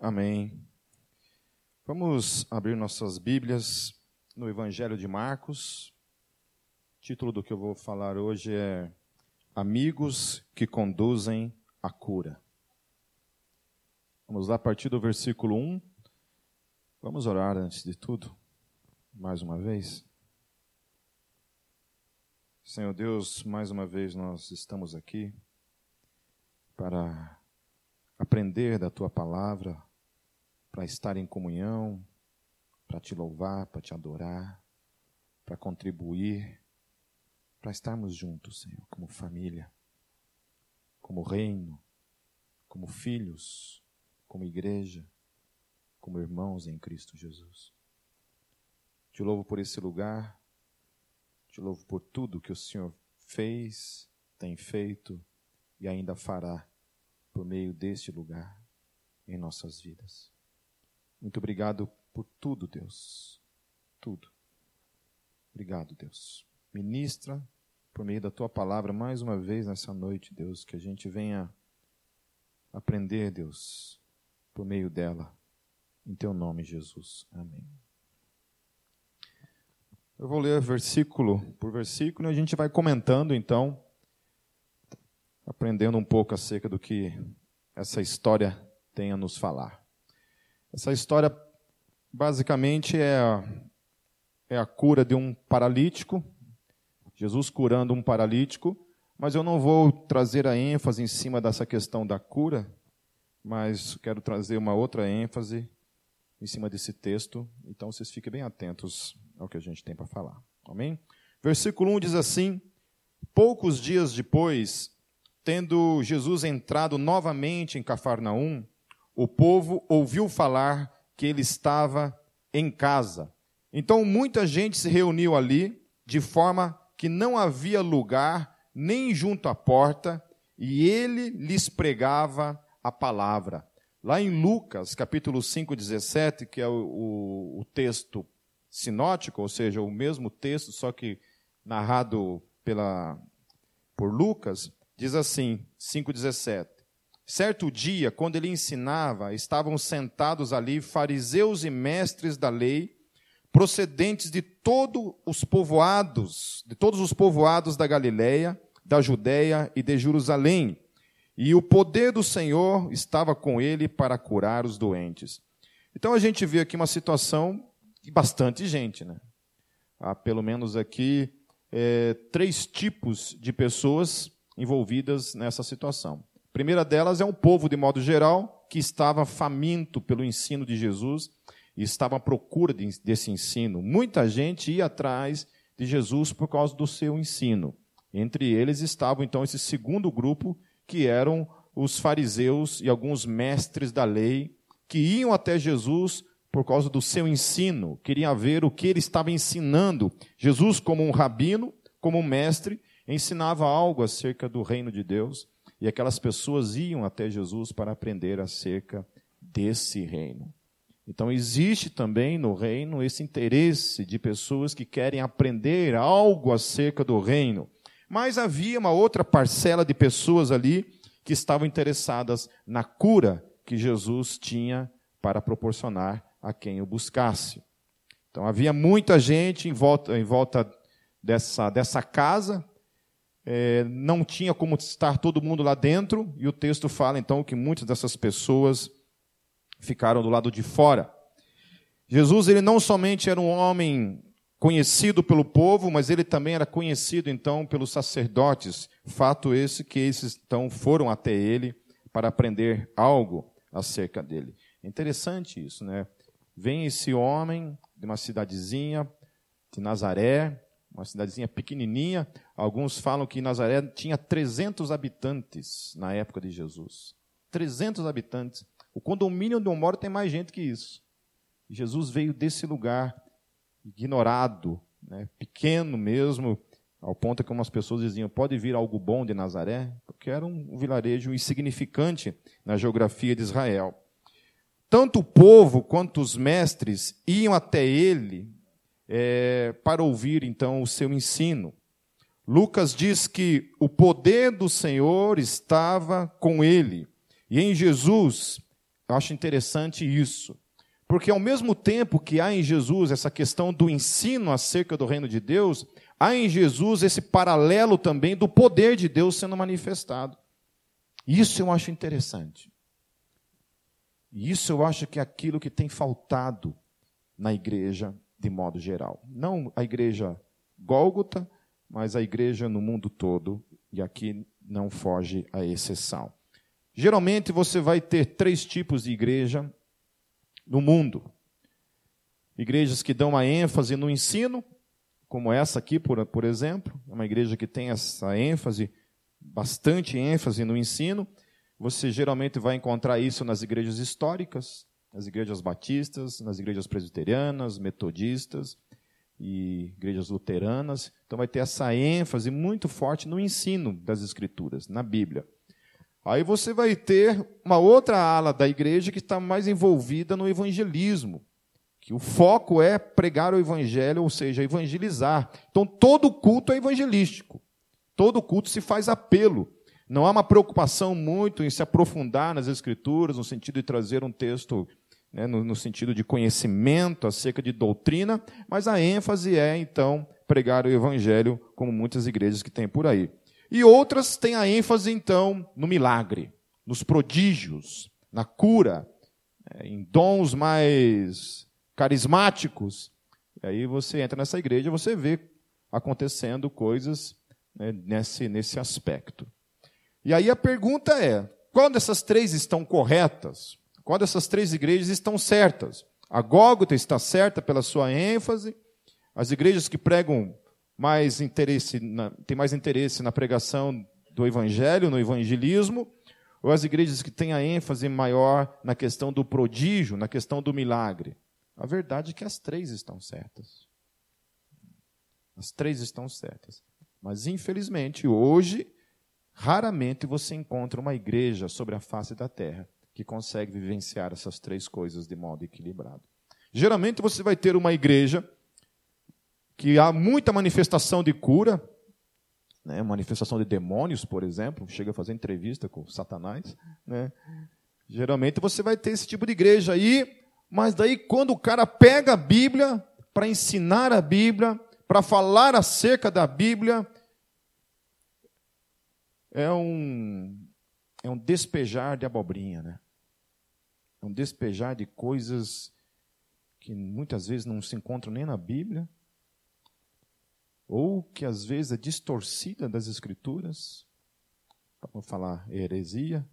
Amém. Vamos abrir nossas Bíblias no Evangelho de Marcos. O título do que eu vou falar hoje é Amigos que conduzem a cura. Vamos lá a partir do versículo 1. Vamos orar antes de tudo, mais uma vez. Senhor Deus, mais uma vez nós estamos aqui para aprender da tua palavra, para estar em comunhão, para te louvar, para te adorar, para contribuir, para estarmos juntos, Senhor, como família, como reino, como filhos, como igreja, como irmãos em Cristo Jesus. Te louvo por esse lugar, te louvo por tudo que o Senhor fez, tem feito e ainda fará por meio deste lugar em nossas vidas. Muito obrigado por tudo, Deus. Tudo. Obrigado, Deus. Ministra por meio da tua palavra mais uma vez nessa noite, Deus, que a gente venha aprender, Deus, por meio dela. Em teu nome, Jesus. Amém. Eu vou ler versículo por versículo e a gente vai comentando então, aprendendo um pouco acerca do que essa história tem a nos falar. Essa história basicamente é a, é a cura de um paralítico, Jesus curando um paralítico, mas eu não vou trazer a ênfase em cima dessa questão da cura, mas quero trazer uma outra ênfase em cima desse texto, então vocês fiquem bem atentos ao que a gente tem para falar. Amém? Versículo 1 diz assim: Poucos dias depois, tendo Jesus entrado novamente em Cafarnaum, o povo ouviu falar que ele estava em casa. Então muita gente se reuniu ali, de forma que não havia lugar nem junto à porta, e ele lhes pregava a palavra. Lá em Lucas, capítulo 5, 17, que é o, o, texto sinótico, ou seja, o mesmo texto, só que narrado pela, por Lucas, diz assim, 5,17. Certo dia, quando ele ensinava, estavam sentados ali fariseus e mestres da lei, procedentes de todos os povoados, de todos os povoados da Galileia, da Judéia e de Jerusalém. E o poder do Senhor estava com ele para curar os doentes. Então a gente vê aqui uma situação de bastante gente, né? Há pelo menos aqui é, três tipos de pessoas envolvidas nessa situação primeira delas é um povo, de modo geral, que estava faminto pelo ensino de Jesus e estava à procura desse ensino. Muita gente ia atrás de Jesus por causa do seu ensino. Entre eles estavam então esse segundo grupo, que eram os fariseus e alguns mestres da lei, que iam até Jesus por causa do seu ensino, queriam ver o que ele estava ensinando. Jesus, como um rabino, como um mestre, ensinava algo acerca do reino de Deus e aquelas pessoas iam até Jesus para aprender acerca desse reino. Então, existe também no reino esse interesse de pessoas que querem aprender algo acerca do reino. Mas havia uma outra parcela de pessoas ali que estavam interessadas na cura que Jesus tinha para proporcionar a quem o buscasse. Então, havia muita gente em volta, em volta dessa, dessa casa, é, não tinha como estar todo mundo lá dentro, e o texto fala então que muitas dessas pessoas ficaram do lado de fora. Jesus, ele não somente era um homem conhecido pelo povo, mas ele também era conhecido então pelos sacerdotes. Fato esse que esses então foram até ele para aprender algo acerca dele. Interessante isso, né? Vem esse homem de uma cidadezinha de Nazaré, uma cidadezinha pequenininha. Alguns falam que Nazaré tinha 300 habitantes na época de Jesus. 300 habitantes. O condomínio onde eu moro tem mais gente que isso. Jesus veio desse lugar ignorado, né, pequeno mesmo, ao ponto que umas pessoas diziam: pode vir algo bom de Nazaré? Porque era um vilarejo insignificante na geografia de Israel. Tanto o povo quanto os mestres iam até ele é, para ouvir então o seu ensino. Lucas diz que o poder do Senhor estava com ele, e em Jesus Eu acho interessante isso. Porque ao mesmo tempo que há em Jesus essa questão do ensino acerca do reino de Deus, há em Jesus esse paralelo também do poder de Deus sendo manifestado. Isso eu acho interessante. Isso eu acho que é aquilo que tem faltado na igreja de modo geral. Não a igreja Gólgota, mas a igreja no mundo todo, e aqui não foge a exceção. Geralmente você vai ter três tipos de igreja no mundo. Igrejas que dão uma ênfase no ensino, como essa aqui, por, por exemplo, é uma igreja que tem essa ênfase, bastante ênfase no ensino. Você geralmente vai encontrar isso nas igrejas históricas, nas igrejas batistas, nas igrejas presbiterianas, metodistas e igrejas luteranas. Então vai ter essa ênfase muito forte no ensino das escrituras, na Bíblia. Aí você vai ter uma outra ala da igreja que está mais envolvida no evangelismo, que o foco é pregar o evangelho, ou seja, evangelizar. Então todo culto é evangelístico. Todo culto se faz apelo. Não há uma preocupação muito em se aprofundar nas escrituras, no sentido de trazer um texto né, no, no sentido de conhecimento acerca de doutrina, mas a ênfase é, então, pregar o evangelho, como muitas igrejas que tem por aí. E outras têm a ênfase, então, no milagre, nos prodígios, na cura, é, em dons mais carismáticos. E aí você entra nessa igreja, você vê acontecendo coisas né, nesse, nesse aspecto. E aí a pergunta é: qual dessas três estão corretas? Qual dessas três igrejas estão certas? A Gólgota está certa pela sua ênfase, as igrejas que pregam mais interesse, na, têm mais interesse na pregação do evangelho, no evangelismo, ou as igrejas que têm a ênfase maior na questão do prodígio, na questão do milagre? A verdade é que as três estão certas. As três estão certas. Mas, infelizmente, hoje, raramente você encontra uma igreja sobre a face da terra que consegue vivenciar essas três coisas de modo equilibrado. Geralmente você vai ter uma igreja que há muita manifestação de cura, né, manifestação de demônios, por exemplo, chega a fazer entrevista com Satanás. Né? Geralmente você vai ter esse tipo de igreja aí, mas daí quando o cara pega a Bíblia para ensinar a Bíblia, para falar acerca da Bíblia, é um, é um despejar de abobrinha, né? É um despejar de coisas que muitas vezes não se encontram nem na Bíblia, ou que às vezes é distorcida das Escrituras, para falar heresia.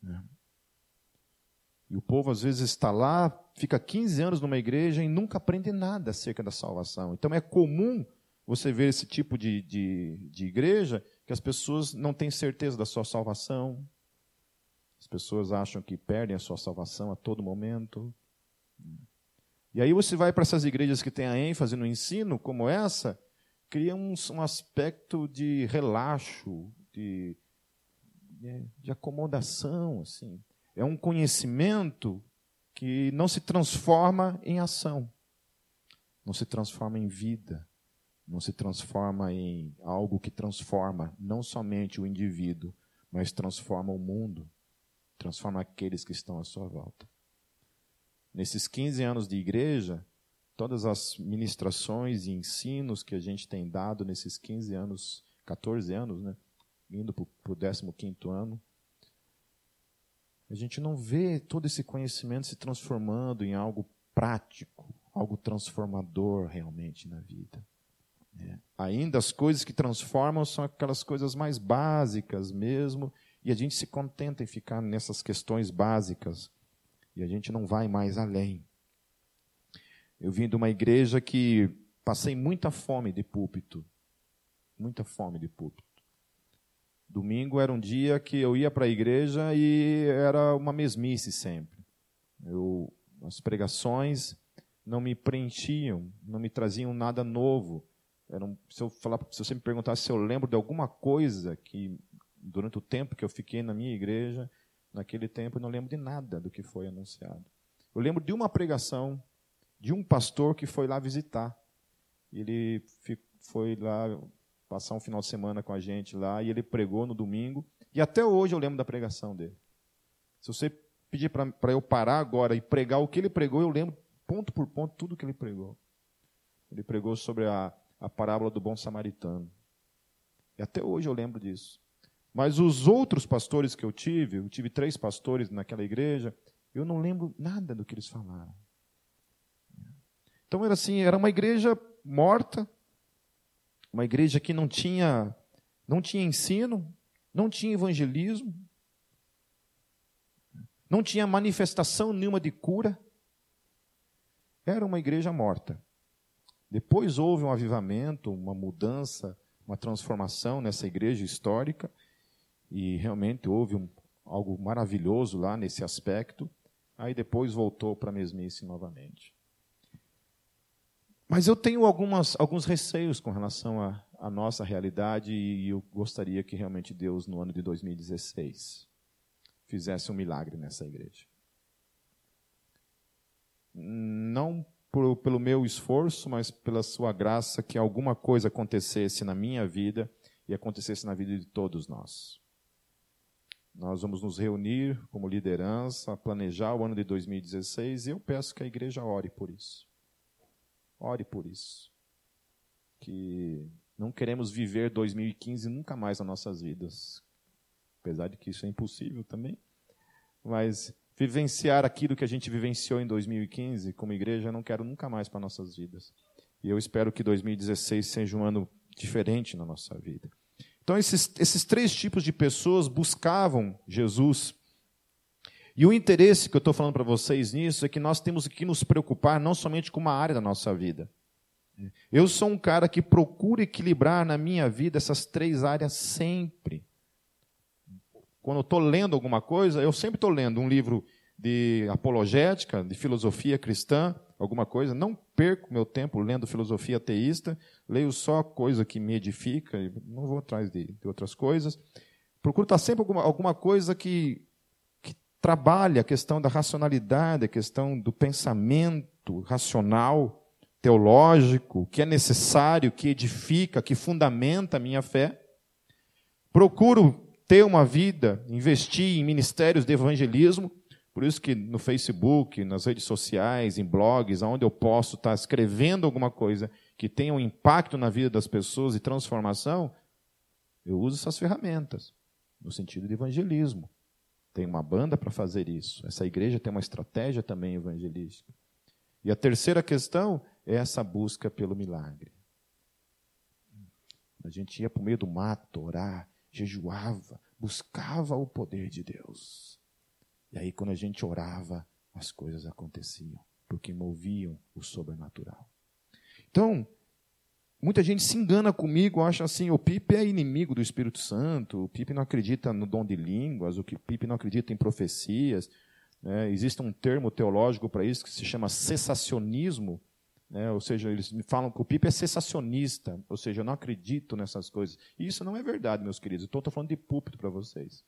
Né? E o povo às vezes está lá, fica 15 anos numa igreja e nunca aprende nada acerca da salvação. Então é comum você ver esse tipo de, de, de igreja que as pessoas não têm certeza da sua salvação, as pessoas acham que perdem a sua salvação a todo momento. E aí você vai para essas igrejas que têm a ênfase no ensino, como essa, cria um, um aspecto de relaxo, de, de acomodação. assim. É um conhecimento que não se transforma em ação, não se transforma em vida, não se transforma em algo que transforma não somente o indivíduo, mas transforma o mundo transforma aqueles que estão à sua volta. Nesses 15 anos de igreja, todas as ministrações e ensinos que a gente tem dado nesses 15 anos, 14 anos, né, indo para o 15 ano, a gente não vê todo esse conhecimento se transformando em algo prático, algo transformador realmente na vida. É. Ainda as coisas que transformam são aquelas coisas mais básicas mesmo, e a gente se contenta em ficar nessas questões básicas e a gente não vai mais além. Eu vim de uma igreja que passei muita fome de púlpito, muita fome de púlpito. Domingo era um dia que eu ia para a igreja e era uma mesmice sempre. Eu, as pregações não me preenchiam, não me traziam nada novo. Se, eu falar, se você me perguntasse se eu lembro de alguma coisa que durante o tempo que eu fiquei na minha igreja, naquele tempo eu não lembro de nada do que foi anunciado. Eu lembro de uma pregação de um pastor que foi lá visitar. Ele foi lá passar um final de semana com a gente lá e ele pregou no domingo. E até hoje eu lembro da pregação dele. Se você pedir para eu parar agora e pregar o que ele pregou, eu lembro ponto por ponto tudo que ele pregou. Ele pregou sobre a, a parábola do bom samaritano. E até hoje eu lembro disso. Mas os outros pastores que eu tive, eu tive três pastores naquela igreja, eu não lembro nada do que eles falaram. Então era assim, era uma igreja morta, uma igreja que não tinha não tinha ensino, não tinha evangelismo, não tinha manifestação nenhuma de cura. Era uma igreja morta. Depois houve um avivamento, uma mudança, uma transformação nessa igreja histórica, e realmente houve um, algo maravilhoso lá nesse aspecto. Aí depois voltou para a mesmice novamente. Mas eu tenho algumas, alguns receios com relação à, nossa realidade e eu gostaria que realmente Deus, no ano de 2016, fizesse um milagre nessa igreja. Não por, pelo meu esforço, mas pela sua graça, que alguma coisa acontecesse na minha vida e acontecesse na vida de todos nós. Nós vamos nos reunir como liderança, planejar o ano de 2016 e eu peço que a igreja ore por isso. Ore por isso. Que não queremos viver 2015 nunca mais nas nossas vidas. Apesar de que isso é impossível também. Mas vivenciar aquilo que a gente vivenciou em 2015 como igreja, não quero nunca mais para nossas vidas. E eu espero que 2016 seja um ano diferente na nossa vida. Então, esses, esses três tipos de pessoas buscavam Jesus. E o interesse que eu estou falando para vocês nisso é que nós temos que nos preocupar não somente com uma área da nossa vida. Eu sou um cara que procura equilibrar na minha vida essas três áreas sempre. Quando eu estou lendo alguma coisa, eu sempre estou lendo um livro de apologética, de filosofia cristã, alguma coisa. Não perco meu tempo lendo filosofia ateísta, leio só coisa que me edifica, não vou atrás de, de outras coisas. Procuro estar sempre alguma, alguma coisa que, que trabalhe a questão da racionalidade, a questão do pensamento racional, teológico, que é necessário, que edifica, que fundamenta a minha fé. Procuro ter uma vida, investir em ministérios de evangelismo. Por isso que no Facebook, nas redes sociais, em blogs, onde eu posso estar escrevendo alguma coisa que tenha um impacto na vida das pessoas e transformação, eu uso essas ferramentas no sentido de evangelismo. Tem uma banda para fazer isso. Essa igreja tem uma estratégia também evangelística. E a terceira questão é essa busca pelo milagre. A gente ia para o meio do mato orar, jejuava, buscava o poder de Deus. E aí, quando a gente orava, as coisas aconteciam, porque moviam o sobrenatural. Então, muita gente se engana comigo, acha assim: o Pipe é inimigo do Espírito Santo, o Pipe não acredita no dom de línguas, o Pipe não acredita em profecias. Né? Existe um termo teológico para isso que se chama cessacionismo né? Ou seja, eles me falam que o Pipe é cessacionista, ou seja, eu não acredito nessas coisas. E isso não é verdade, meus queridos. Então, estou falando de púlpito para vocês.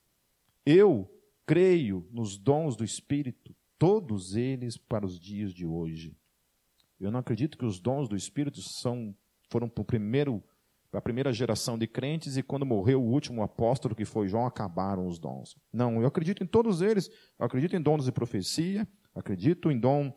Eu creio nos dons do Espírito, todos eles para os dias de hoje. Eu não acredito que os dons do Espírito são, foram para o primeiro a primeira geração de crentes e quando morreu o último apóstolo, que foi João, acabaram os dons. Não, eu acredito em todos eles. Eu acredito em dons de profecia, acredito em dom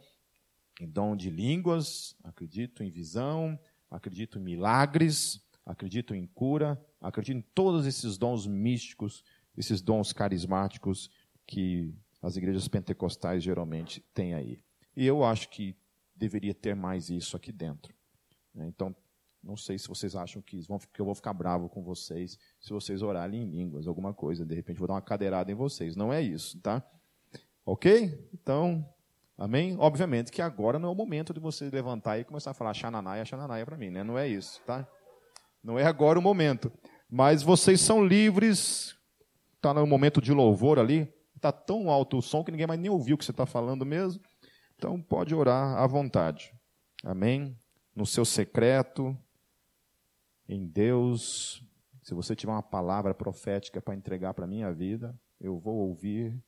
em dom de línguas, acredito em visão, acredito em milagres, acredito em cura, acredito em todos esses dons místicos, esses dons carismáticos que as igrejas pentecostais geralmente têm aí. E eu acho que deveria ter mais isso aqui dentro. Né? Então, não sei se vocês acham que, que eu vou ficar bravo com vocês se vocês orarem em línguas, alguma coisa. De repente, vou dar uma cadeirada em vocês. Não é isso, tá? Ok? Então, Amém? Obviamente que agora não é o momento de você levantar e começar a falar xananaia, xananaia para mim, né? Não é isso, tá? Não é agora o momento. Mas vocês são livres, está no momento de louvor ali, está tão alto o som que ninguém mais nem ouviu o que você está falando mesmo. Então pode orar à vontade. Amém? No seu secreto, em Deus. Se você tiver uma palavra profética para entregar para a minha vida, eu vou ouvir,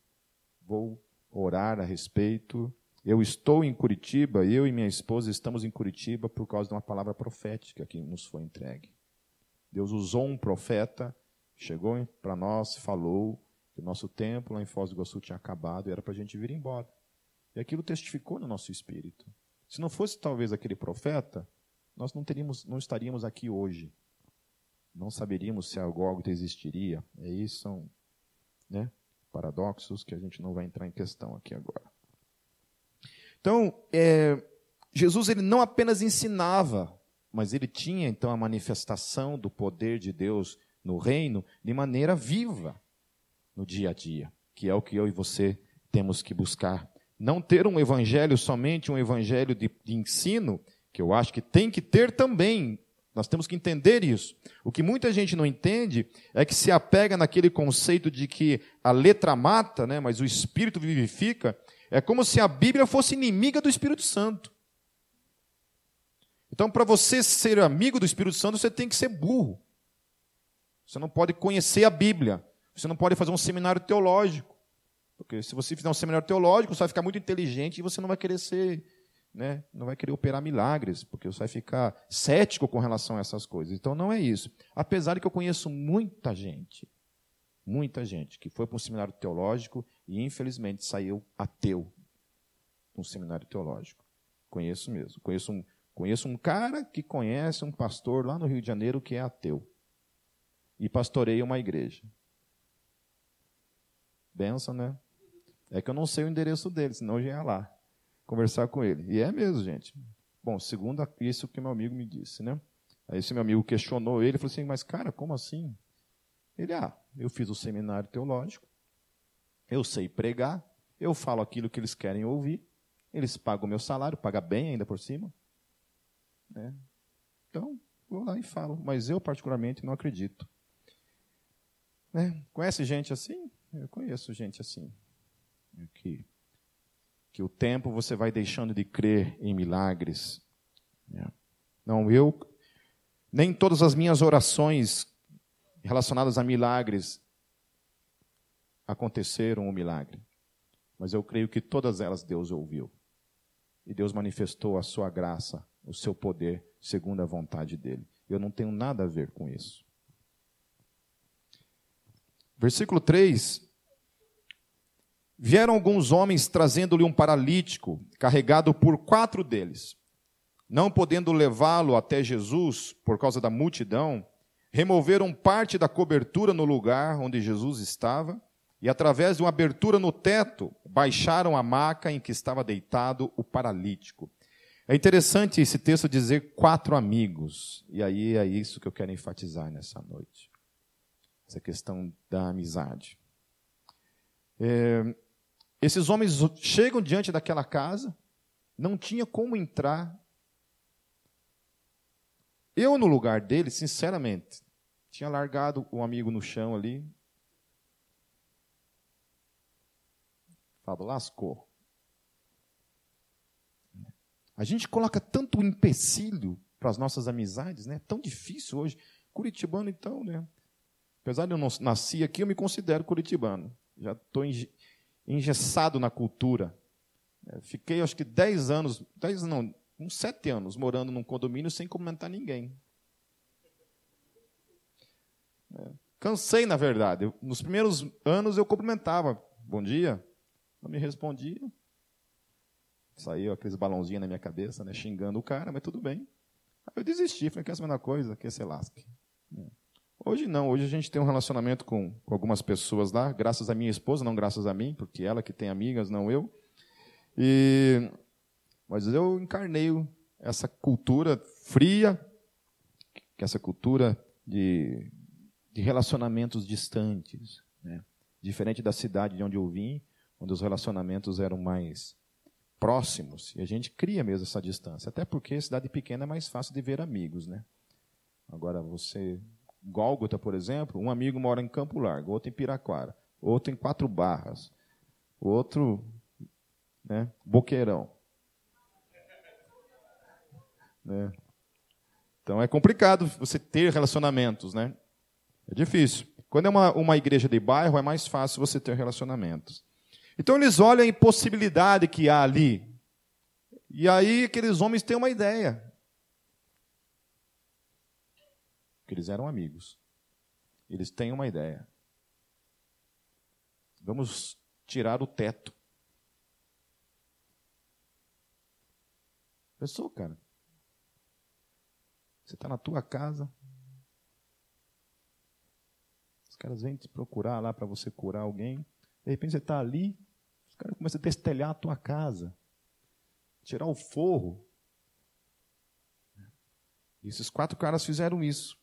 vou orar a respeito. Eu estou em Curitiba, eu e minha esposa estamos em Curitiba por causa de uma palavra profética que nos foi entregue. Deus usou um profeta, chegou para nós, falou Que o nosso tempo lá em Foz do Iguaçu tinha acabado e era para a gente vir embora. E aquilo testificou no nosso espírito. Se não fosse talvez aquele profeta, nós não teríamos, não estaríamos aqui hoje. Não saberíamos se a Gólgota existiria. Aí são né, paradoxos que a gente não vai entrar em questão aqui agora. Então, é, Jesus ele não apenas ensinava, mas ele tinha então a manifestação do poder de Deus no reino de maneira viva no dia a dia, que é o que eu e você temos que buscar. Não ter um evangelho somente um evangelho de, de ensino, que eu acho que tem que ter também. Nós temos que entender isso. O que muita gente não entende é que se apega naquele conceito de que a letra mata, né, mas o espírito vivifica. É como se a Bíblia fosse inimiga do Espírito Santo. Então, para você ser amigo do Espírito Santo, você tem que ser burro. Você não pode conhecer a Bíblia. Você não pode fazer um seminário teológico. Porque se você fizer um seminário teológico, você vai ficar muito inteligente e você não vai querer ser, né, não vai querer operar milagres, porque você vai ficar cético com relação a essas coisas. Então não é isso. Apesar de que eu conheço muita gente, muita gente que foi para um seminário teológico e infelizmente saiu ateu um seminário teológico. Conheço mesmo. Conheço um, conheço um cara que conhece um pastor lá no Rio de Janeiro que é ateu e pastoreia uma igreja. Benção, né? É que eu não sei o endereço dele, senão eu já ia lá conversar com ele. E é mesmo, gente. Bom, segundo isso que meu amigo me disse, né? Aí esse meu amigo questionou ele, falou assim, mas cara, como assim? Ele, ah, eu fiz o seminário teológico, eu sei pregar, eu falo aquilo que eles querem ouvir, eles pagam o meu salário, paga bem ainda por cima. Né? Então, vou lá e falo, mas eu particularmente não acredito. Né? Conhece gente assim? Eu conheço gente assim. Que, que o tempo você vai deixando de crer em milagres. Né? Não, eu. Nem todas as minhas orações relacionadas a milagres aconteceram um milagre. Mas eu creio que todas elas Deus ouviu. E Deus manifestou a sua graça, o seu poder, segundo a vontade dele. Eu não tenho nada a ver com isso. Versículo 3. Vieram alguns homens trazendo-lhe um paralítico, carregado por quatro deles. Não podendo levá-lo até Jesus, por causa da multidão, removeram parte da cobertura no lugar onde Jesus estava e, através de uma abertura no teto, baixaram a maca em que estava deitado o paralítico. É interessante esse texto dizer quatro amigos, e aí é isso que eu quero enfatizar nessa noite essa questão da amizade. É, esses homens chegam diante daquela casa, não tinha como entrar. Eu, no lugar dele, sinceramente, tinha largado o amigo no chão ali. Falo, lascou. A gente coloca tanto empecilho para as nossas amizades, né? Tão difícil hoje. Curitibano, então, né? Apesar de eu não nasci aqui, eu me considero curitibano. Já estou engessado na cultura. É, fiquei, acho que, 10 anos, 10 não, uns 7 anos, morando num condomínio sem comentar ninguém. É, cansei, na verdade. Nos primeiros anos eu cumprimentava. Bom dia. Não me respondia. Saiu aqueles balãozinhos na minha cabeça, né, xingando o cara, mas tudo bem. Aí eu desisti, falei, quer essa mesma coisa, quer ser lasque. É. Hoje não, hoje a gente tem um relacionamento com, algumas pessoas lá, graças à minha esposa, não graças a mim, porque ela que tem amigas, não eu. E, mas eu encarnei essa cultura fria, que essa cultura de, de relacionamentos distantes, né? diferente da cidade de onde eu vim, onde os relacionamentos eram mais próximos, e a gente cria mesmo essa distância, até porque cidade pequena é mais fácil de ver amigos, né? Agora você Gólgota, por exemplo, um amigo mora em Campo Largo, outro em Piraquara, outro em Quatro Barras, outro, né, Boqueirão. Né? Então é complicado você ter relacionamentos, né? É difícil. Quando é uma, uma igreja de bairro, é mais fácil você ter relacionamentos. Então eles olham a impossibilidade que há ali. E aí aqueles homens têm uma ideia. Porque eles eram amigos. Eles têm uma ideia. Vamos tirar o teto. Pensou, cara? Você está na tua casa. Os caras vêm te procurar lá para você curar alguém. De repente você está ali, os caras começam a destelhar a tua casa. Tirar o forro. E esses quatro caras fizeram isso.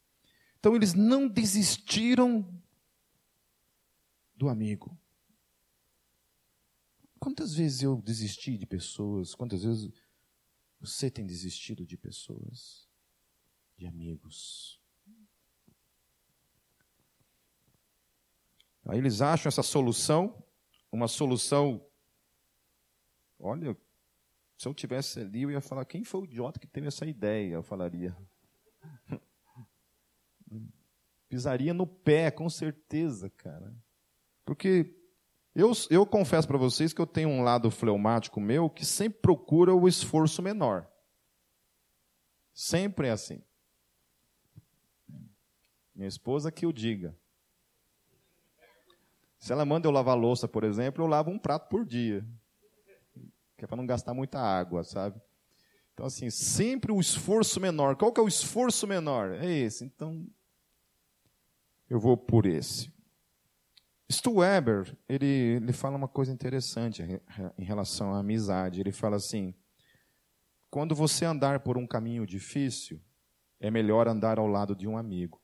Então eles não desistiram do amigo. Quantas vezes eu desisti de pessoas? Quantas vezes você tem desistido de pessoas? De amigos? Aí eles acham essa solução, uma solução. Olha, se eu tivesse ali, eu ia falar: quem foi o idiota que teve essa ideia? Eu falaria. Pisaria no pé, com certeza, cara. Porque eu, eu confesso para vocês que eu tenho um lado fleumático meu que sempre procura o esforço menor. Sempre é assim. Minha esposa que o diga. Se ela manda eu lavar louça, por exemplo, eu lavo um prato por dia. Que é para não gastar muita água, sabe? Então, assim, sempre o esforço menor. Qual que é o esforço menor? É esse. Então, eu vou por esse. Stu Weber, ele, ele fala uma coisa interessante em relação à amizade. Ele fala assim: quando você andar por um caminho difícil, é melhor andar ao lado de um amigo.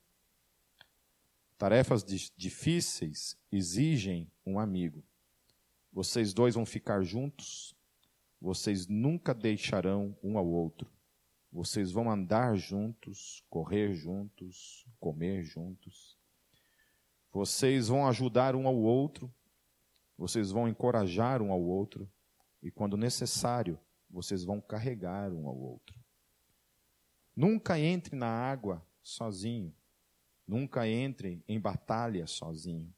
Tarefas difíceis exigem um amigo. Vocês dois vão ficar juntos, vocês nunca deixarão um ao outro. Vocês vão andar juntos, correr juntos, comer juntos. Vocês vão ajudar um ao outro, vocês vão encorajar um ao outro, e quando necessário, vocês vão carregar um ao outro. Nunca entre na água sozinho. Nunca entre em batalha sozinho.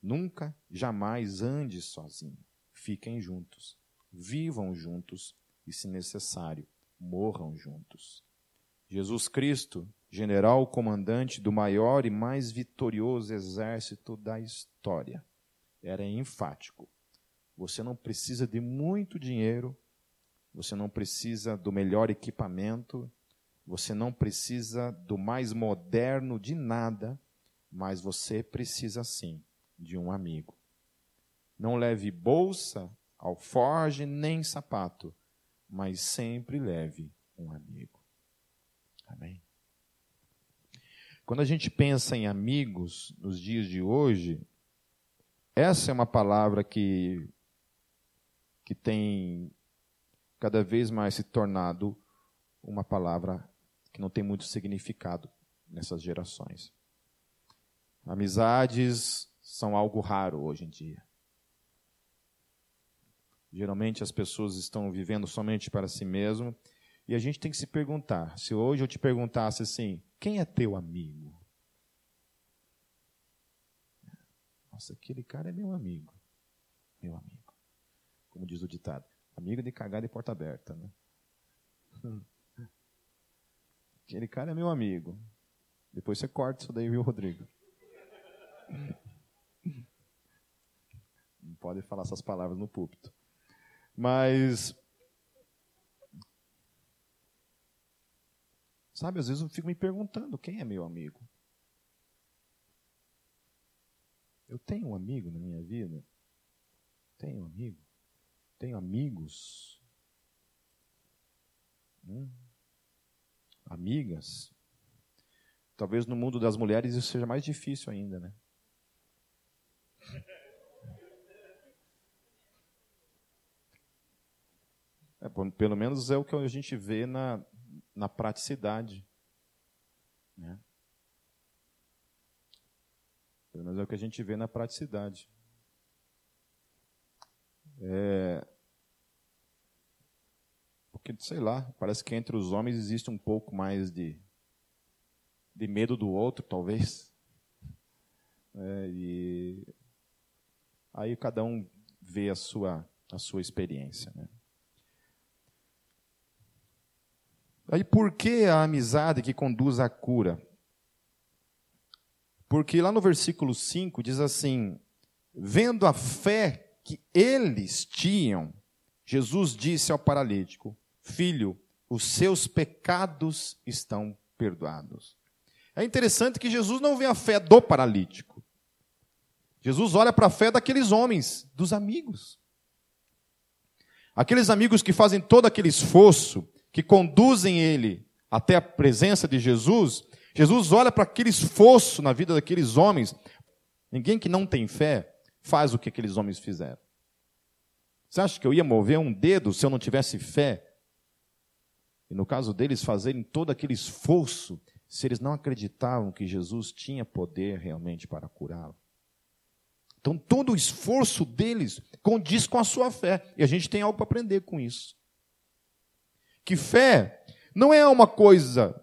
Nunca, jamais ande sozinho. Fiquem juntos. Vivam juntos e, se necessário, morram juntos. Jesus Cristo general comandante do maior e mais vitorioso exército da história. Era enfático. Você não precisa de muito dinheiro, você não precisa do melhor equipamento, você não precisa do mais moderno de nada, mas você precisa sim de um amigo. Não leve bolsa, alforge nem sapato, mas sempre leve um amigo. Amém. Quando a gente pensa em amigos nos dias de hoje, essa é uma palavra que, que tem cada vez mais se tornado uma palavra que não tem muito significado nessas gerações. Amizades são algo raro hoje em dia. Geralmente as pessoas estão vivendo somente para si mesmo e a gente tem que se perguntar: se hoje eu te perguntasse assim, quem é teu amigo? Nossa, aquele cara é meu amigo. Meu amigo. Como diz o ditado: amigo de cagada e porta aberta, né? Aquele cara é meu amigo. Depois você corta isso daí, viu, Rodrigo? Não pode falar essas palavras no púlpito. Mas Sabe, às vezes eu fico me perguntando quem é meu amigo. Eu tenho um amigo na minha vida? Tenho um amigo? Tenho amigos? Hum? Amigas? Talvez no mundo das mulheres isso seja mais difícil ainda, né? É, pelo menos é o que a gente vê na, na praticidade. Né? Pelo menos é o que a gente vê na praticidade. É, porque, sei lá, parece que entre os homens existe um pouco mais de, de medo do outro, talvez. É, e aí cada um vê a sua, a sua experiência. Né? Aí por que a amizade que conduz à cura? Porque lá no versículo 5 diz assim: vendo a fé que eles tinham, Jesus disse ao paralítico: Filho, os seus pecados estão perdoados. É interessante que Jesus não vê a fé do paralítico. Jesus olha para a fé daqueles homens, dos amigos. Aqueles amigos que fazem todo aquele esforço, que conduzem ele até a presença de Jesus, Jesus olha para aquele esforço na vida daqueles homens. Ninguém que não tem fé faz o que aqueles homens fizeram. Você acha que eu ia mover um dedo se eu não tivesse fé? E no caso deles fazerem todo aquele esforço, se eles não acreditavam que Jesus tinha poder realmente para curá-lo. Então, todo o esforço deles condiz com a sua fé. E a gente tem algo para aprender com isso. Que fé não é uma coisa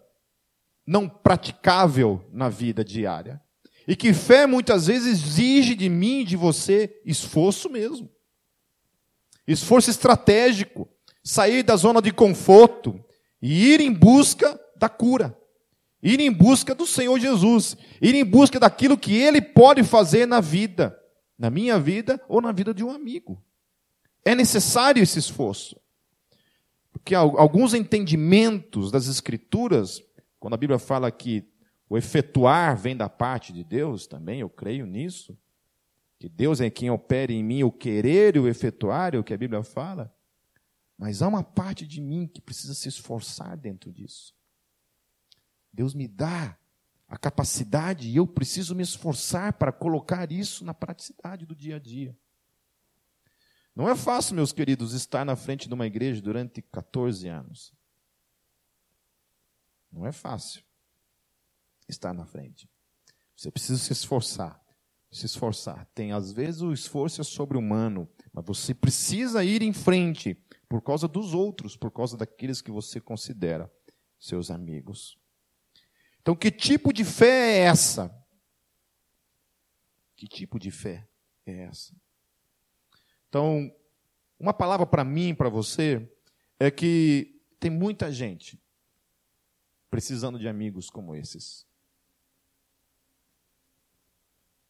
não praticável na vida diária. E que fé muitas vezes exige de mim de você esforço mesmo. Esforço estratégico. Sair da zona de conforto e ir em busca da cura. Ir em busca do Senhor Jesus. Ir em busca daquilo que Ele pode fazer na vida na minha vida ou na vida de um amigo. É necessário esse esforço. Porque alguns entendimentos das Escrituras, quando a Bíblia fala que o efetuar vem da parte de Deus, também eu creio nisso, que Deus é quem opera em mim o querer e o efetuar, é o que a Bíblia fala. Mas há uma parte de mim que precisa se esforçar dentro disso. Deus me dá a capacidade e eu preciso me esforçar para colocar isso na praticidade do dia a dia. Não é fácil, meus queridos, estar na frente de uma igreja durante 14 anos. Não é fácil estar na frente. Você precisa se esforçar. Se esforçar. Tem, às vezes, o esforço é sobre-humano, mas você precisa ir em frente por causa dos outros, por causa daqueles que você considera seus amigos. Então, que tipo de fé é essa? Que tipo de fé é essa? Então, uma palavra para mim, para você, é que tem muita gente precisando de amigos como esses.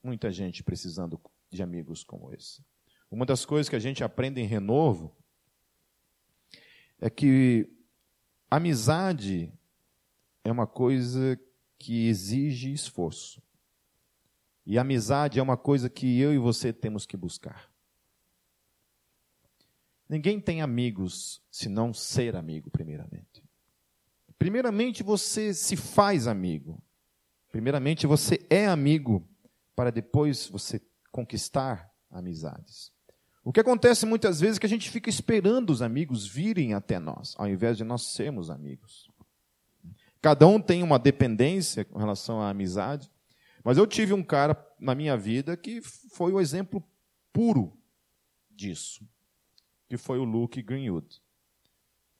Muita gente precisando de amigos como esse. Uma das coisas que a gente aprende em renovo é que amizade é uma coisa que exige esforço. E amizade é uma coisa que eu e você temos que buscar. Ninguém tem amigos se não ser amigo, primeiramente. Primeiramente, você se faz amigo. Primeiramente, você é amigo para depois você conquistar amizades. O que acontece muitas vezes é que a gente fica esperando os amigos virem até nós, ao invés de nós sermos amigos. Cada um tem uma dependência com relação à amizade. Mas eu tive um cara na minha vida que foi o exemplo puro disso, que foi o Luke Greenwood,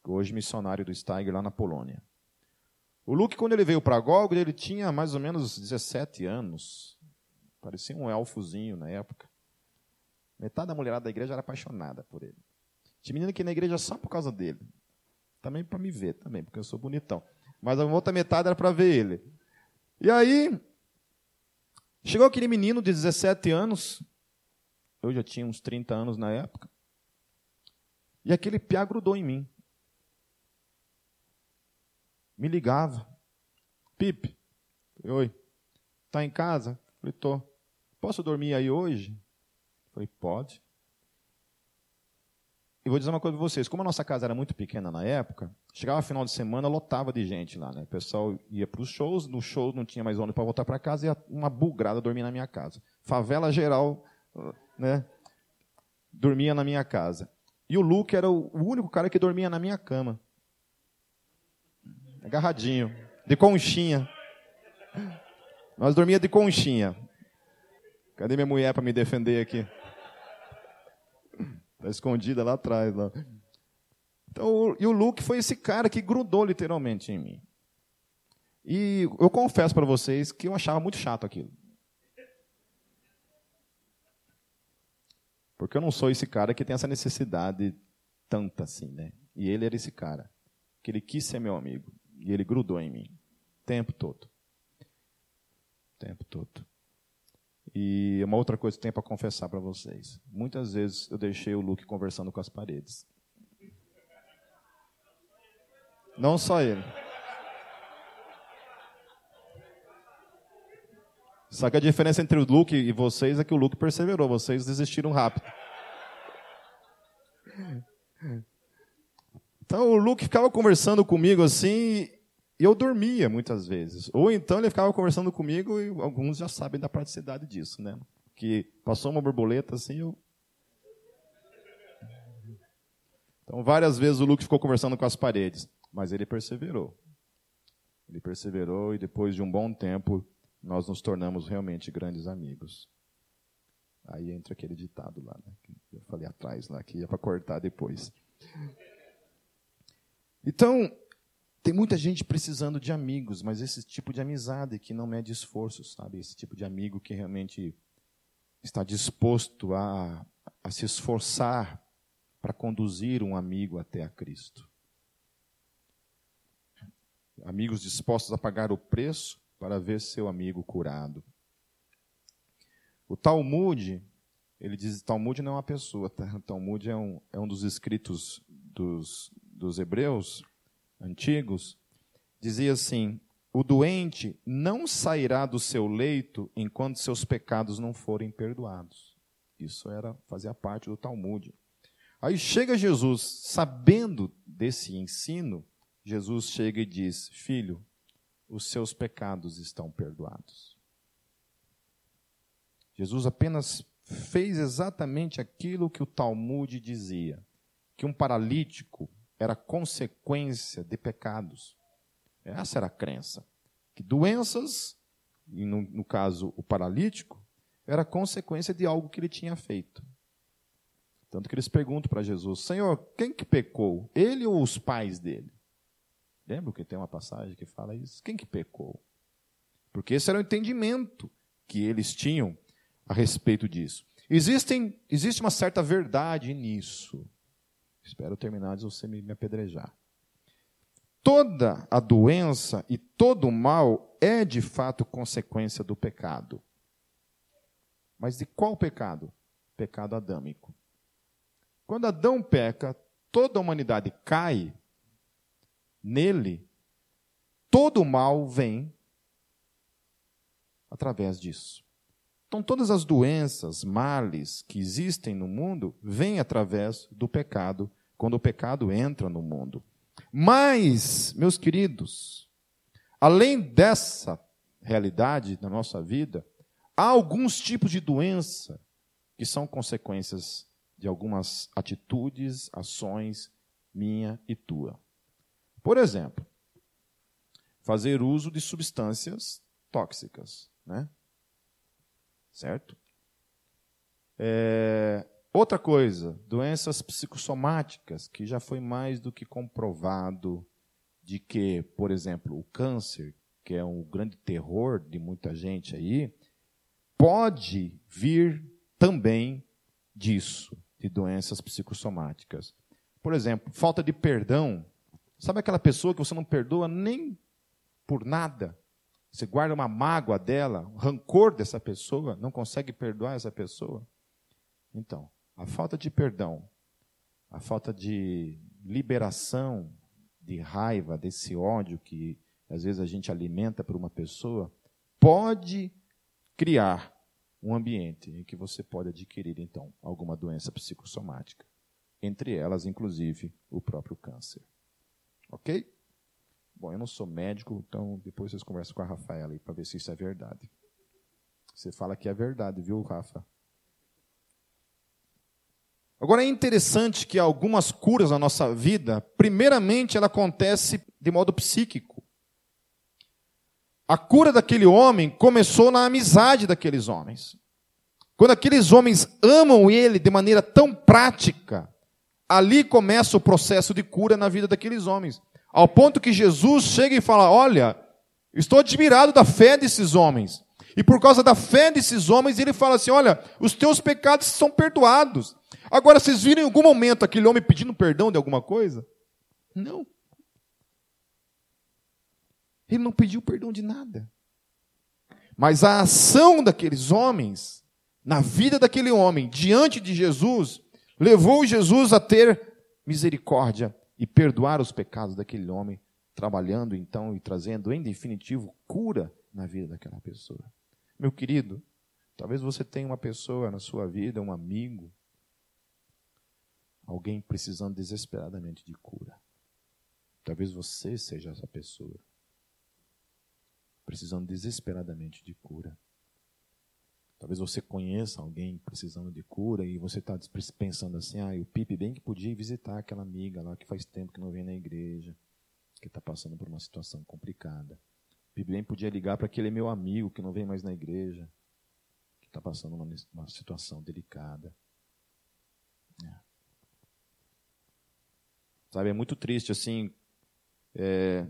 hoje missionário do Steiger lá na Polônia. O Luke, quando ele veio para Gólgota, ele tinha mais ou menos 17 anos. Parecia um elfozinho na época. Metade da mulherada da igreja era apaixonada por ele. Tinha menino que ia na igreja só por causa dele. Também para me ver, também, porque eu sou bonitão mas a outra metade era para ver ele. E aí, chegou aquele menino de 17 anos, eu já tinha uns 30 anos na época, e aquele piá grudou em mim. Me ligava. Pipe, oi, tá em casa? Falei, tô. Posso dormir aí hoje? Falei, pode. E vou dizer uma coisa para vocês: como a nossa casa era muito pequena na época, chegava final de semana, lotava de gente lá. Né? O pessoal ia para os shows, no show não tinha mais ônibus para voltar para casa, e uma bugrada dormia na minha casa. Favela geral, né? Dormia na minha casa. E o Luke era o único cara que dormia na minha cama. Agarradinho, de conchinha. Nós dormia de conchinha. Cadê minha mulher para me defender aqui? Está escondida lá atrás. Lá. Então, e o Luke foi esse cara que grudou literalmente em mim. E eu confesso para vocês que eu achava muito chato aquilo. Porque eu não sou esse cara que tem essa necessidade tanta assim, né? E ele era esse cara. Que ele quis ser meu amigo. E ele grudou em mim. O tempo todo. O tempo todo. E uma outra coisa que eu tenho para confessar para vocês. Muitas vezes eu deixei o Luke conversando com as paredes. Não só ele. Só que a diferença entre o Luke e vocês é que o Luke perseverou, vocês desistiram rápido. Então o Luke ficava conversando comigo assim, e eu dormia muitas vezes. Ou então ele ficava conversando comigo e alguns já sabem da praticidade disso, né? Que passou uma borboleta assim, eu Então várias vezes o Luke ficou conversando com as paredes, mas ele perseverou. Ele perseverou e depois de um bom tempo nós nos tornamos realmente grandes amigos. Aí entra aquele ditado lá, né, que eu falei atrás lá, que ia para cortar depois. Então, tem muita gente precisando de amigos, mas esse tipo de amizade que não mede esforços, sabe? Esse tipo de amigo que realmente está disposto a, a se esforçar para conduzir um amigo até a Cristo. Amigos dispostos a pagar o preço para ver seu amigo curado. O Talmud, ele diz, Talmud não é uma pessoa, tá? O Talmud é um, é um dos escritos dos, dos hebreus antigos, dizia assim: o doente não sairá do seu leito enquanto seus pecados não forem perdoados. Isso era fazia parte do Talmud. Aí chega Jesus, sabendo desse ensino, Jesus chega e diz: Filho, os seus pecados estão perdoados. Jesus apenas fez exatamente aquilo que o Talmud dizia: que um paralítico era consequência de pecados. Essa era a crença. Que doenças, e no, no caso o paralítico, era consequência de algo que ele tinha feito. Tanto que eles perguntam para Jesus: Senhor, quem que pecou? Ele ou os pais dele? Lembra que tem uma passagem que fala isso? Quem que pecou? Porque esse era o entendimento que eles tinham a respeito disso. Existem, existe uma certa verdade nisso. Espero terminar de você me, me apedrejar. Toda a doença e todo o mal é de fato consequência do pecado. Mas de qual pecado? Pecado adâmico. Quando Adão peca, toda a humanidade cai nele, todo o mal vem através disso. Então, todas as doenças, males que existem no mundo, vêm através do pecado, quando o pecado entra no mundo. Mas, meus queridos, além dessa realidade na nossa vida, há alguns tipos de doença que são consequências de algumas atitudes, ações minha e tua. Por exemplo, fazer uso de substâncias tóxicas, né? Certo? É, outra coisa, doenças psicossomáticas, que já foi mais do que comprovado de que, por exemplo, o câncer, que é um grande terror de muita gente aí, pode vir também disso, de doenças psicossomáticas. Por exemplo, falta de perdão Sabe aquela pessoa que você não perdoa nem por nada? Você guarda uma mágoa dela, um rancor dessa pessoa, não consegue perdoar essa pessoa? Então, a falta de perdão, a falta de liberação de raiva, desse ódio que às vezes a gente alimenta por uma pessoa, pode criar um ambiente em que você pode adquirir, então, alguma doença psicossomática. Entre elas, inclusive, o próprio câncer. Ok? Bom, eu não sou médico, então depois vocês conversam com a Rafaela aí para ver se isso é verdade. Você fala que é verdade, viu, Rafa? Agora é interessante que algumas curas na nossa vida, primeiramente ela acontece de modo psíquico. A cura daquele homem começou na amizade daqueles homens. Quando aqueles homens amam ele de maneira tão prática, ali começa o processo de cura na vida daqueles homens. Ao ponto que Jesus chega e fala: Olha, estou admirado da fé desses homens. E por causa da fé desses homens, ele fala assim: Olha, os teus pecados são perdoados. Agora, vocês viram em algum momento aquele homem pedindo perdão de alguma coisa? Não. Ele não pediu perdão de nada. Mas a ação daqueles homens, na vida daquele homem, diante de Jesus, levou Jesus a ter misericórdia e perdoar os pecados daquele homem, trabalhando então e trazendo, em definitivo, cura na vida daquela pessoa. Meu querido, talvez você tenha uma pessoa na sua vida, um amigo, alguém precisando desesperadamente de cura. Talvez você seja essa pessoa, precisando desesperadamente de cura. Talvez você conheça alguém precisando de cura e você está pensando assim: ah, o Pipe bem que podia visitar aquela amiga lá que faz tempo que não vem na igreja, que está passando por uma situação complicada. O Pipe bem podia ligar para aquele meu amigo que não vem mais na igreja, que está passando uma, uma situação delicada. É. Sabe, é muito triste assim. É,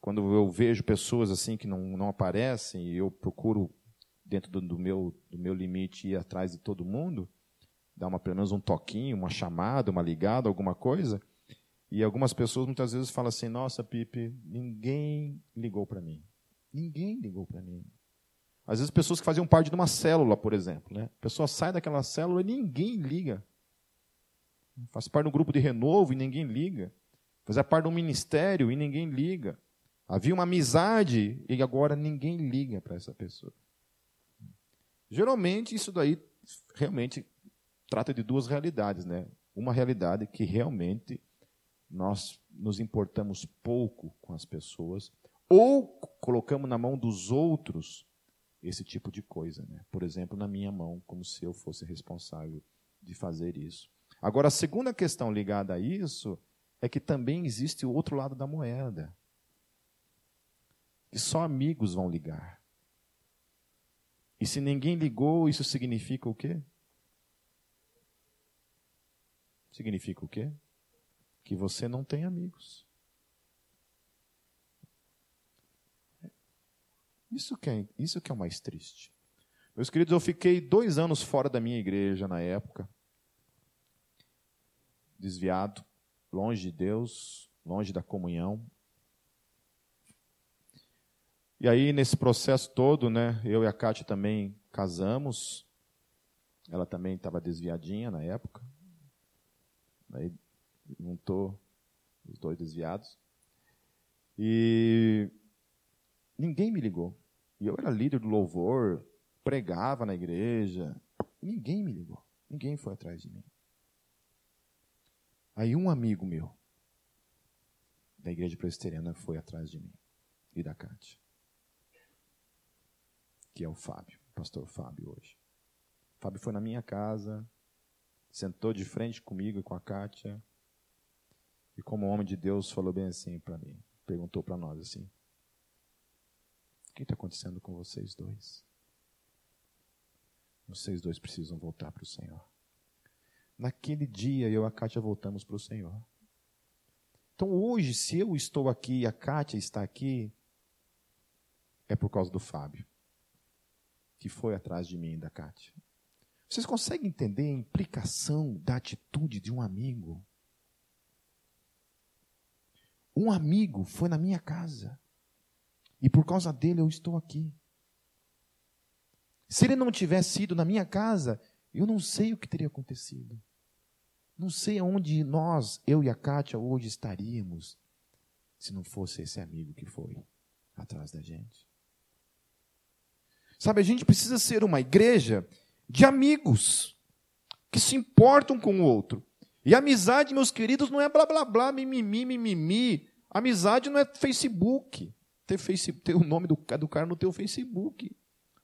quando eu vejo pessoas assim que não, não aparecem e eu procuro dentro do, do, meu, do meu limite, ir atrás de todo mundo, dar uma, pelo menos um toquinho, uma chamada, uma ligada, alguma coisa. E algumas pessoas muitas vezes falam assim: Nossa, Pipe, ninguém ligou para mim. Ninguém ligou para mim. Às vezes, pessoas que faziam parte de uma célula, por exemplo. Né? A pessoa sai daquela célula e ninguém liga. Faz parte de um grupo de renovo e ninguém liga. Fazia parte de um ministério e ninguém liga. Havia uma amizade e agora ninguém liga para essa pessoa. Geralmente, isso daí realmente trata de duas realidades, né? Uma realidade que realmente nós nos importamos pouco com as pessoas, ou colocamos na mão dos outros esse tipo de coisa, né? Por exemplo, na minha mão, como se eu fosse responsável de fazer isso. Agora, a segunda questão ligada a isso é que também existe o outro lado da moeda. Que só amigos vão ligar. E se ninguém ligou, isso significa o quê? Significa o quê? Que você não tem amigos. Isso que, é, isso que é o mais triste. Meus queridos, eu fiquei dois anos fora da minha igreja na época, desviado, longe de Deus, longe da comunhão, e aí, nesse processo todo, né, eu e a Kátia também casamos. Ela também estava desviadinha na época. Aí juntou os dois desviados. E ninguém me ligou. E eu era líder do louvor, pregava na igreja. Ninguém me ligou. Ninguém foi atrás de mim. Aí um amigo meu da igreja presbiteriana foi atrás de mim e da Cátia que é o Fábio, o pastor Fábio hoje. O Fábio foi na minha casa, sentou de frente comigo e com a Kátia, e como homem de Deus falou bem assim para mim, perguntou para nós assim, o que está acontecendo com vocês dois? Vocês dois precisam voltar para o Senhor. Naquele dia eu e a Kátia voltamos para o Senhor. Então hoje, se eu estou aqui e a Kátia está aqui, é por causa do Fábio que foi atrás de mim e da Kátia. Vocês conseguem entender a implicação da atitude de um amigo? Um amigo foi na minha casa. E por causa dele eu estou aqui. Se ele não tivesse ido na minha casa, eu não sei o que teria acontecido. Não sei aonde nós, eu e a Kátia, hoje estaríamos se não fosse esse amigo que foi atrás da gente. Sabe, a gente precisa ser uma igreja de amigos que se importam com o outro. E amizade, meus queridos, não é blá blá blá, mimimi, mimimi. Amizade não é Facebook. Ter, face, ter o nome do, do cara no teu Facebook.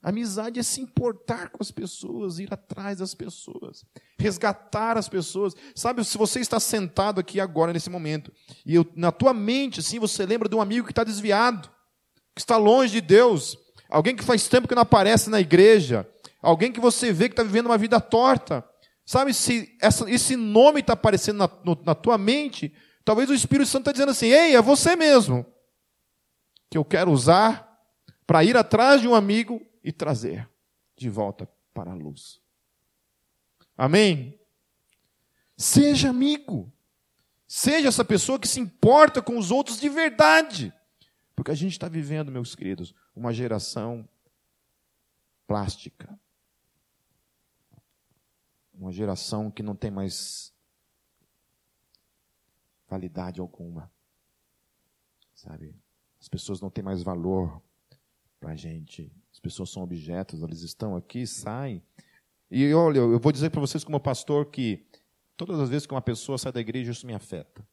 Amizade é se importar com as pessoas, ir atrás das pessoas, resgatar as pessoas. Sabe, se você está sentado aqui agora, nesse momento, e eu, na tua mente, assim, você lembra de um amigo que está desviado, que está longe de Deus, alguém que faz tempo que não aparece na igreja, alguém que você vê que está vivendo uma vida torta. Sabe, se essa, esse nome está aparecendo na, no, na tua mente, talvez o Espírito Santo está dizendo assim: ei, é você mesmo que eu quero usar para ir atrás de um amigo e trazer de volta para a luz. Amém? Seja amigo. Seja essa pessoa que se importa com os outros de verdade. Porque a gente está vivendo, meus queridos, uma geração plástica. Uma geração que não tem mais validade alguma. Sabe? As pessoas não têm mais valor para a gente. As pessoas são objetos, elas estão aqui, saem. E olha, eu vou dizer para vocês, como pastor, que todas as vezes que uma pessoa sai da igreja, isso me afeta.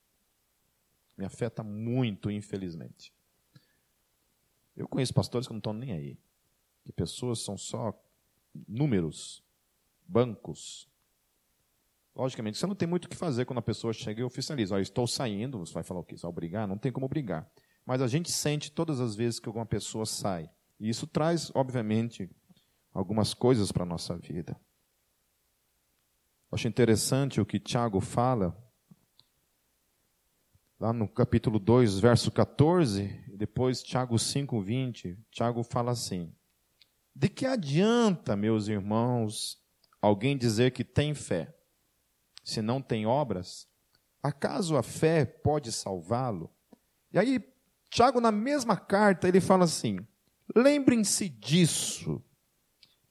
Me afeta muito, infelizmente. Eu conheço pastores que não estão nem aí. Que pessoas são só números, bancos. Logicamente, você não tem muito o que fazer quando a pessoa chega e oficializa. Estou saindo, você vai falar o quê? Você vai obrigar? Não tem como obrigar. Mas a gente sente todas as vezes que alguma pessoa sai. E isso traz, obviamente, algumas coisas para a nossa vida. Acho interessante o que Tiago fala, lá no capítulo 2, verso 14, e depois Tiago 5, 20. Tiago fala assim: De que adianta, meus irmãos, alguém dizer que tem fé, se não tem obras? Acaso a fé pode salvá-lo? E aí, Tiago, na mesma carta, ele fala assim: lembrem-se disso.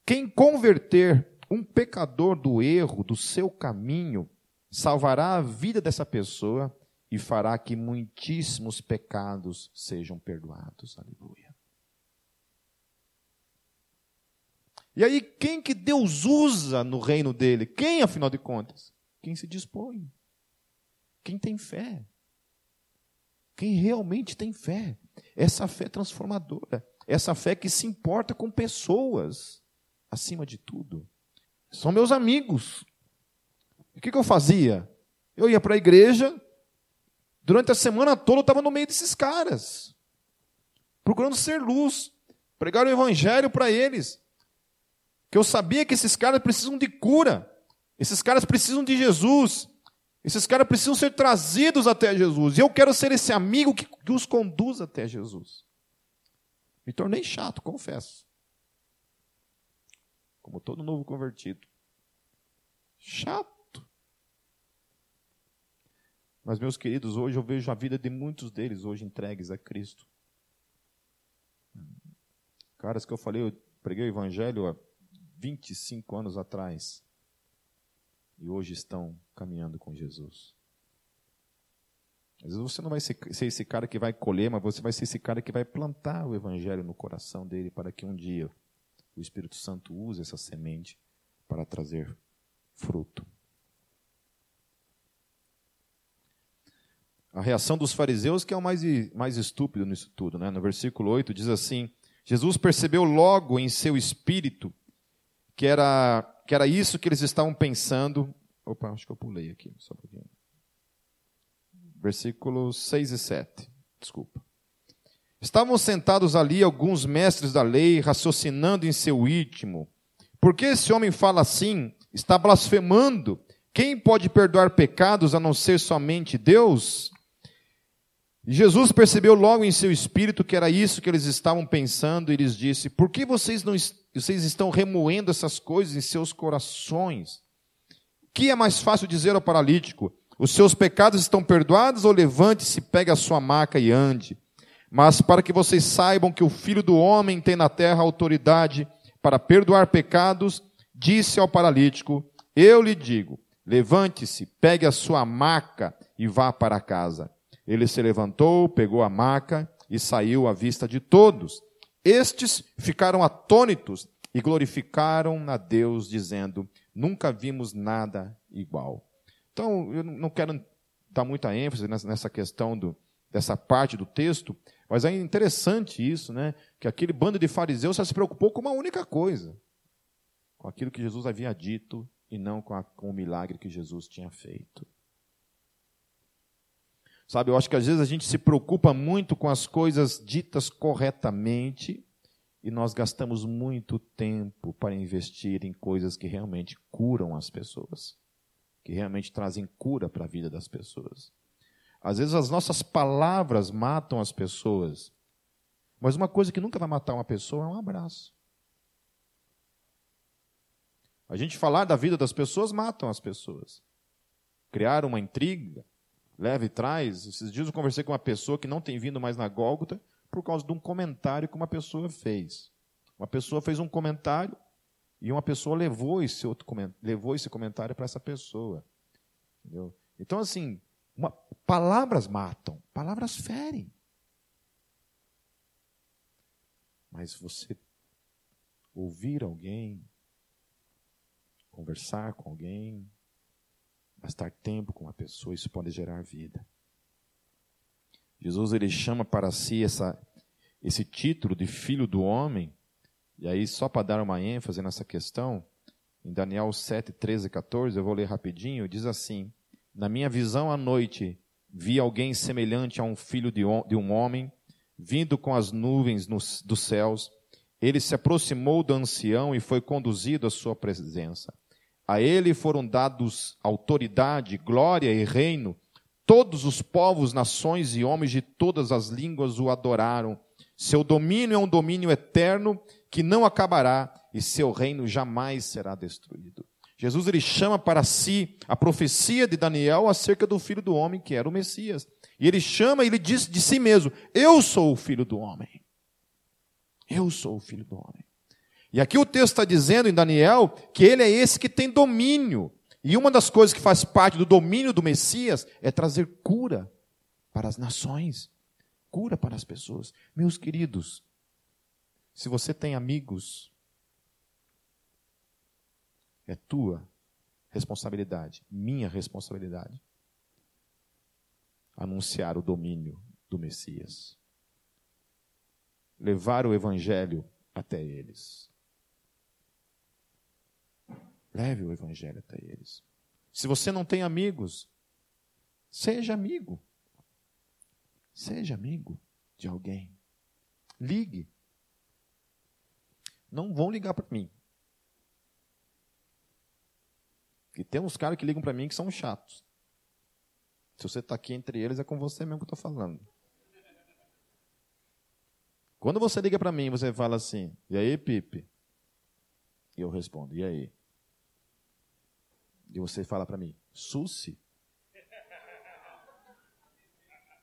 Quem converter um pecador do erro, do seu caminho, salvará a vida dessa pessoa e fará que muitíssimos pecados sejam perdoados. Aleluia. E aí, quem que Deus usa no reino dele? Quem, afinal de contas? Quem se dispõe. Quem tem fé. Quem realmente tem fé. Essa fé transformadora. Essa fé que se importa com pessoas, acima de tudo. São meus amigos. O que, que eu fazia? Eu ia para a igreja, durante a semana toda eu estava no meio desses caras, procurando ser luz, pregar o evangelho para eles. Que eu sabia que esses caras precisam de cura, esses caras precisam de Jesus, esses caras precisam ser trazidos até Jesus. E eu quero ser esse amigo que, que os conduz até Jesus. Me tornei chato, confesso. Como todo novo convertido. Chato. Mas, meus queridos, hoje eu vejo a vida de muitos deles hoje entregues a Cristo. Caras que eu falei, eu preguei o Evangelho há 25 anos atrás. E hoje estão caminhando com Jesus. Às vezes você não vai ser, ser, esse cara que vai colher, mas você vai ser esse cara que vai plantar o evangelho no coração dele para que um dia o Espírito Santo use essa semente para trazer fruto. A reação dos fariseus que é o mais, mais estúpido nisso tudo. Né? No versículo 8 diz assim, Jesus percebeu logo em seu espírito que era, que era isso que eles estavam pensando. Opa, acho que eu pulei aqui, só um pouquinho versículos 6 e 7. Desculpa. Estavam sentados ali alguns mestres da lei, raciocinando em seu íntimo. Por que esse homem fala assim? Está blasfemando. Quem pode perdoar pecados a não ser somente Deus? Jesus percebeu logo em seu espírito que era isso que eles estavam pensando e lhes disse: Por que vocês, não, vocês estão remoendo essas coisas em seus corações? O que é mais fácil dizer ao paralítico? Os seus pecados estão perdoados, ou levante-se, pegue a sua maca e ande. Mas para que vocês saibam que o Filho do Homem tem na terra autoridade para perdoar pecados, disse ao paralítico: Eu lhe digo, levante-se, pegue a sua maca e vá para casa. Ele se levantou, pegou a maca e saiu à vista de todos. Estes ficaram atônitos e glorificaram a Deus, dizendo: Nunca vimos nada igual. Então, eu não quero dar muita ênfase nessa questão do, dessa parte do texto, mas é interessante isso, né? Que aquele bando de fariseus só se preocupou com uma única coisa: com aquilo que Jesus havia dito e não com, a, com o milagre que Jesus tinha feito. Sabe, eu acho que às vezes a gente se preocupa muito com as coisas ditas corretamente e nós gastamos muito tempo para investir em coisas que realmente curam as pessoas que realmente trazem cura para a vida das pessoas. Às vezes as nossas palavras matam as pessoas, mas uma coisa que nunca vai matar uma pessoa é um abraço. A gente falar da vida das pessoas matam as pessoas. Criar uma intriga, leva e traz. Esses dias eu conversei com uma pessoa que não tem vindo mais na Gólgota, por causa de um comentário que uma pessoa fez. Uma pessoa fez um comentário e uma pessoa levou esse outro levou esse comentário para essa pessoa. Entendeu? Então, assim, uma, palavras matam, palavras ferem. Mas você ouvir alguém, conversar com alguém, gastar tempo com uma pessoa, isso pode gerar vida. Jesus ele chama para si essa, esse título de filho do homem, e aí só para dar uma ênfase nessa questão, em Daniel 7, 13 e 14, eu vou ler rapidinho, diz assim: Na minha visão à noite, vi alguém semelhante a um filho de, um homem, vindo com as nuvens nos, dos céus. Ele se aproximou do ancião e foi conduzido à sua presença. A ele foram dados autoridade, glória e reino. Todos os povos, nações e homens de todas as línguas o adoraram. Seu domínio é um domínio eterno que não acabará e seu reino jamais será destruído. Jesus ele chama para si a profecia de Daniel acerca do filho do homem que era o Messias. E ele chama e ele diz de si mesmo: Eu sou o filho do homem. Eu sou o filho do homem. E aqui o texto está dizendo em Daniel que ele é esse que tem domínio. E uma das coisas que faz parte do domínio do Messias é trazer cura para as nações, cura para as pessoas. Meus queridos, se você tem amigos, é tua responsabilidade, minha responsabilidade, anunciar o domínio do Messias, levar o evangelho até eles. Leve o evangelho até eles. Se você não tem amigos, seja amigo. Seja amigo de alguém. Ligue. Não vão ligar para mim. E tem uns caras que ligam para mim que são chatos. Se você está aqui entre eles, é com você mesmo que eu estou falando. Quando você liga para mim, você fala assim: E aí, Pipe? E eu respondo: E aí? E você fala para mim, Susi?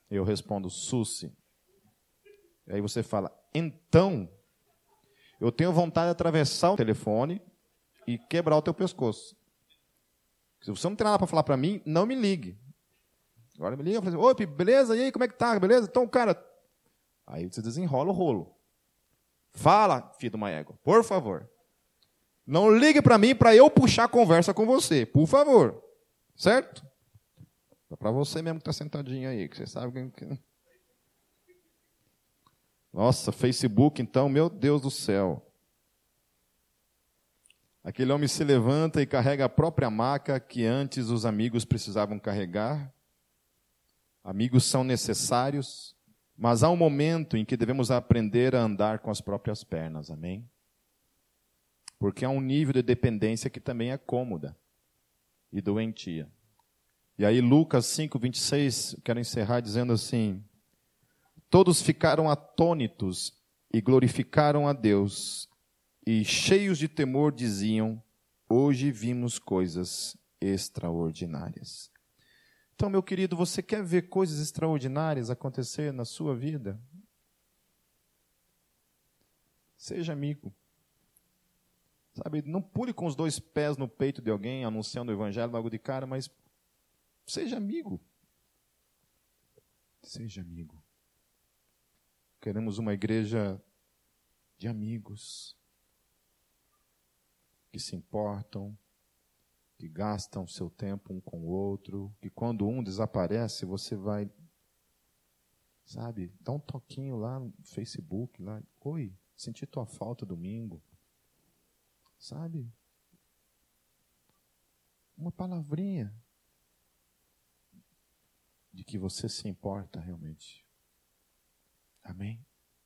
Eu respondo, Susi. Aí você fala, então, eu tenho vontade de atravessar o telefone e quebrar o teu pescoço. Se você não tem nada para falar para mim, não me ligue. Agora me liga e fala assim, oi, beleza? E aí, como é que tá? Beleza? Então, cara, aí você desenrola o rolo. Fala, filho de uma égua, por favor. Não ligue para mim para eu puxar a conversa com você, por favor. Certo? É para você mesmo que está sentadinho aí, que você sabe que. Nossa, Facebook, então, meu Deus do céu. Aquele homem se levanta e carrega a própria maca que antes os amigos precisavam carregar. Amigos são necessários, mas há um momento em que devemos aprender a andar com as próprias pernas, amém? Porque há um nível de dependência que também é cômoda e doentia. E aí, Lucas 5, 26, quero encerrar dizendo assim: Todos ficaram atônitos e glorificaram a Deus, e cheios de temor diziam: Hoje vimos coisas extraordinárias. Então, meu querido, você quer ver coisas extraordinárias acontecer na sua vida? Seja amigo. Sabe, não pule com os dois pés no peito de alguém anunciando o evangelho logo de cara, mas seja amigo. Seja amigo. Queremos uma igreja de amigos que se importam, que gastam seu tempo um com o outro, que quando um desaparece, você vai, sabe, dá um toquinho lá no Facebook, lá, oi, senti tua falta domingo. Sabe? Uma palavrinha de que você se importa realmente. Amém?